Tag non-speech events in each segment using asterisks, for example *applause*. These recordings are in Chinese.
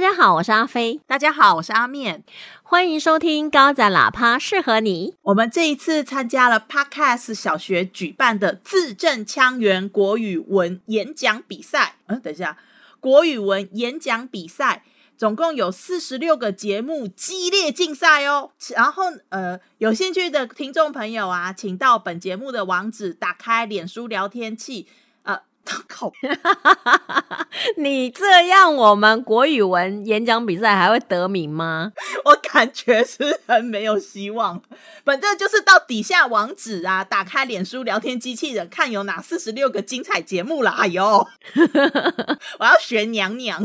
家好，我是阿飞，大家好，我是阿面，欢迎收听高赞喇叭适合你。我们这一次参加了 Podcast 小学举办的字正腔圆国语文演讲比赛。嗯，等一下，国语文演讲比赛总共有四十六个节目激烈竞赛哦。然后，呃，有兴趣的听众朋友啊，请到本节目的网址，打开脸书聊天器。靠！*laughs* 你这样，我们国语文演讲比赛还会得名吗？*laughs* 我感觉是很没有希望。反正就是到底下网址啊，打开脸书聊天机器人，看有哪四十六个精彩节目了。哎呦，*laughs* 我要学娘娘，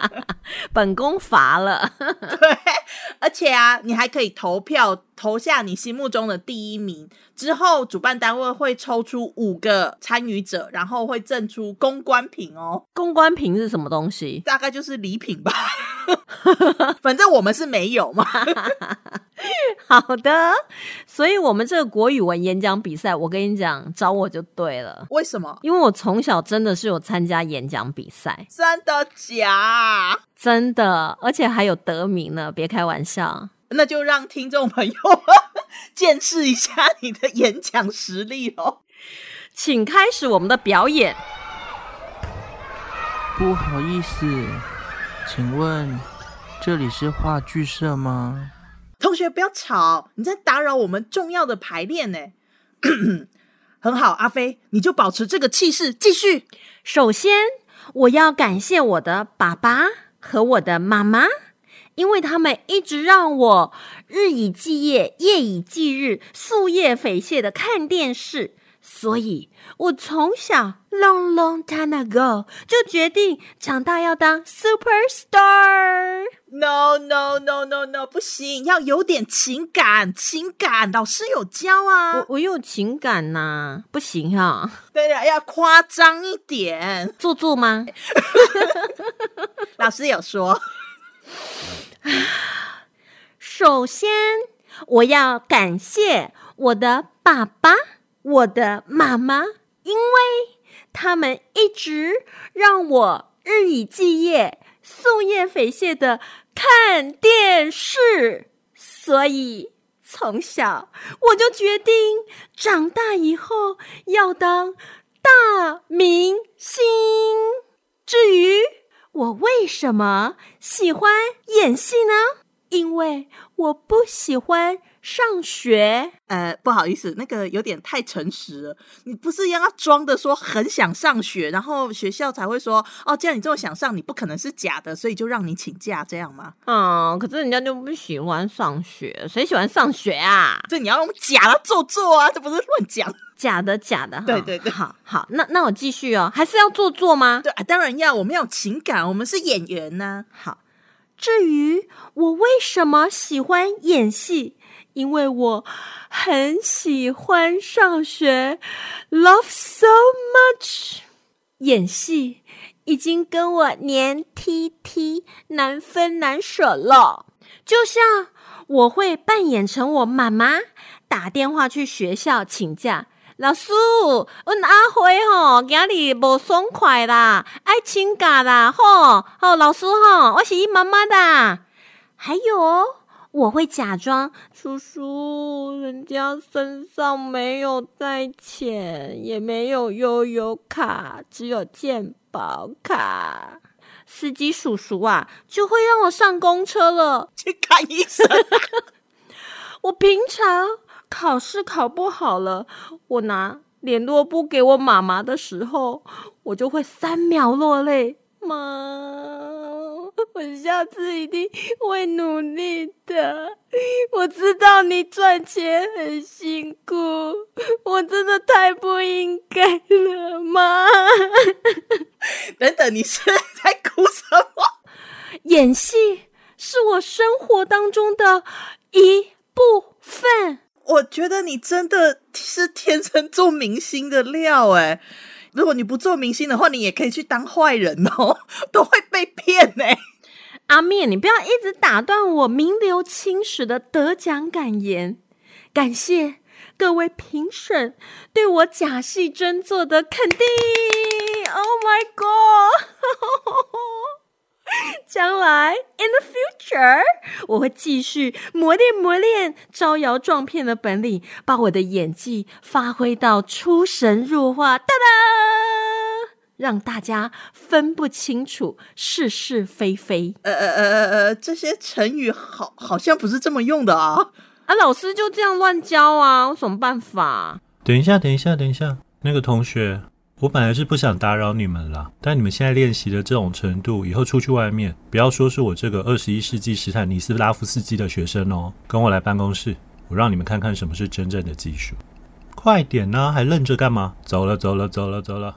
*laughs* 本宫乏了。对，而且啊，你还可以投票。投下你心目中的第一名之后，主办单位会抽出五个参与者，然后会赠出公关品哦。公关品是什么东西？大概就是礼品吧。*laughs* 反正我们是没有嘛。*laughs* 好的，所以我们这个国语文演讲比赛，我跟你讲，找我就对了。为什么？因为我从小真的是有参加演讲比赛。真的假？真的，而且还有得名呢，别开玩笑。那就让听众朋友 *laughs* 见识一下你的演讲实力哦，请开始我们的表演。不好意思，请问这里是话剧社吗？同学不要吵，你在打扰我们重要的排练呢。*clears throat* 很好，阿飞，你就保持这个气势，继续。首先，我要感谢我的爸爸和我的妈妈。因为他们一直让我日以继夜、夜以继日、夙夜匪懈的看电视，所以我从小 long long time ago 就决定长大要当 super star。No no no no no，不行，要有点情感，情感，老师有教啊。我我有情感呐，不行哈。对呀，要夸张一点，做作吗？*laughs* 老师有说。*sighs* 首先，我要感谢我的爸爸、我的妈妈，因为他们一直让我日以继夜、夙夜匪懈的看电视，所以从小我就决定长大以后要当大明星。至于我为什么喜欢演戏呢？因为我不喜欢上学。呃，不好意思，那个有点太诚实了。你不是要装的说很想上学，然后学校才会说哦，既然你这么想上，你不可能是假的，所以就让你请假这样吗？嗯，可是人家就不喜欢上学，谁喜欢上学啊？这你要用假的做作啊，这不是乱讲。假的，假的，对对对，好好，那那我继续哦，还是要做作吗？对，啊当然要，我们要有情感，我们是演员呢。好，至于我为什么喜欢演戏，因为我很喜欢上学，love so much，演戏已经跟我黏 T T 难分难舍了，就像我会扮演成我妈妈打电话去学校请假。老师，阮阿辉吼今日无爽快啦，爱请假啦，吼吼，老师吼，我是伊妈妈的。还有，我会假装叔叔，人家身上没有带钱，也没有悠悠卡，只有健保卡。司机叔叔啊，就会让我上公车了，*laughs* 去看医生。*laughs* 我平常。考试考不好了，我拿联络簿给我妈妈的时候，我就会三秒落泪。妈，我下次一定会努力的。我知道你赚钱很辛苦，我真的太不应该了，妈。等等，你是在哭什么？演戏是我生活当中的一部分。我觉得你真的是天生做明星的料哎！如果你不做明星的话，你也可以去当坏人哦，*laughs* 都会被骗哎。阿面，你不要一直打断我名留青史的得奖感言。感谢各位评审对我假戏真做的肯定。Oh my god！*laughs* 将来 in the future，我会继续磨练磨练招摇撞骗的本领，把我的演技发挥到出神入化，哒哒，让大家分不清楚是是非非。呃呃呃呃呃，这些成语好好像不是这么用的啊。啊，老师就这样乱教啊，有什么办法？等一下，等一下，等一下，那个同学，我本来是不想打扰你们啦，但你们现在练习的这种程度，以后出去外面，不要说是我这个二十一世纪史坦尼斯拉夫斯基的学生哦，跟我来办公室，我让你们看看什么是真正的技术。快点呐、还愣着干嘛？走了，走了，走了，走了。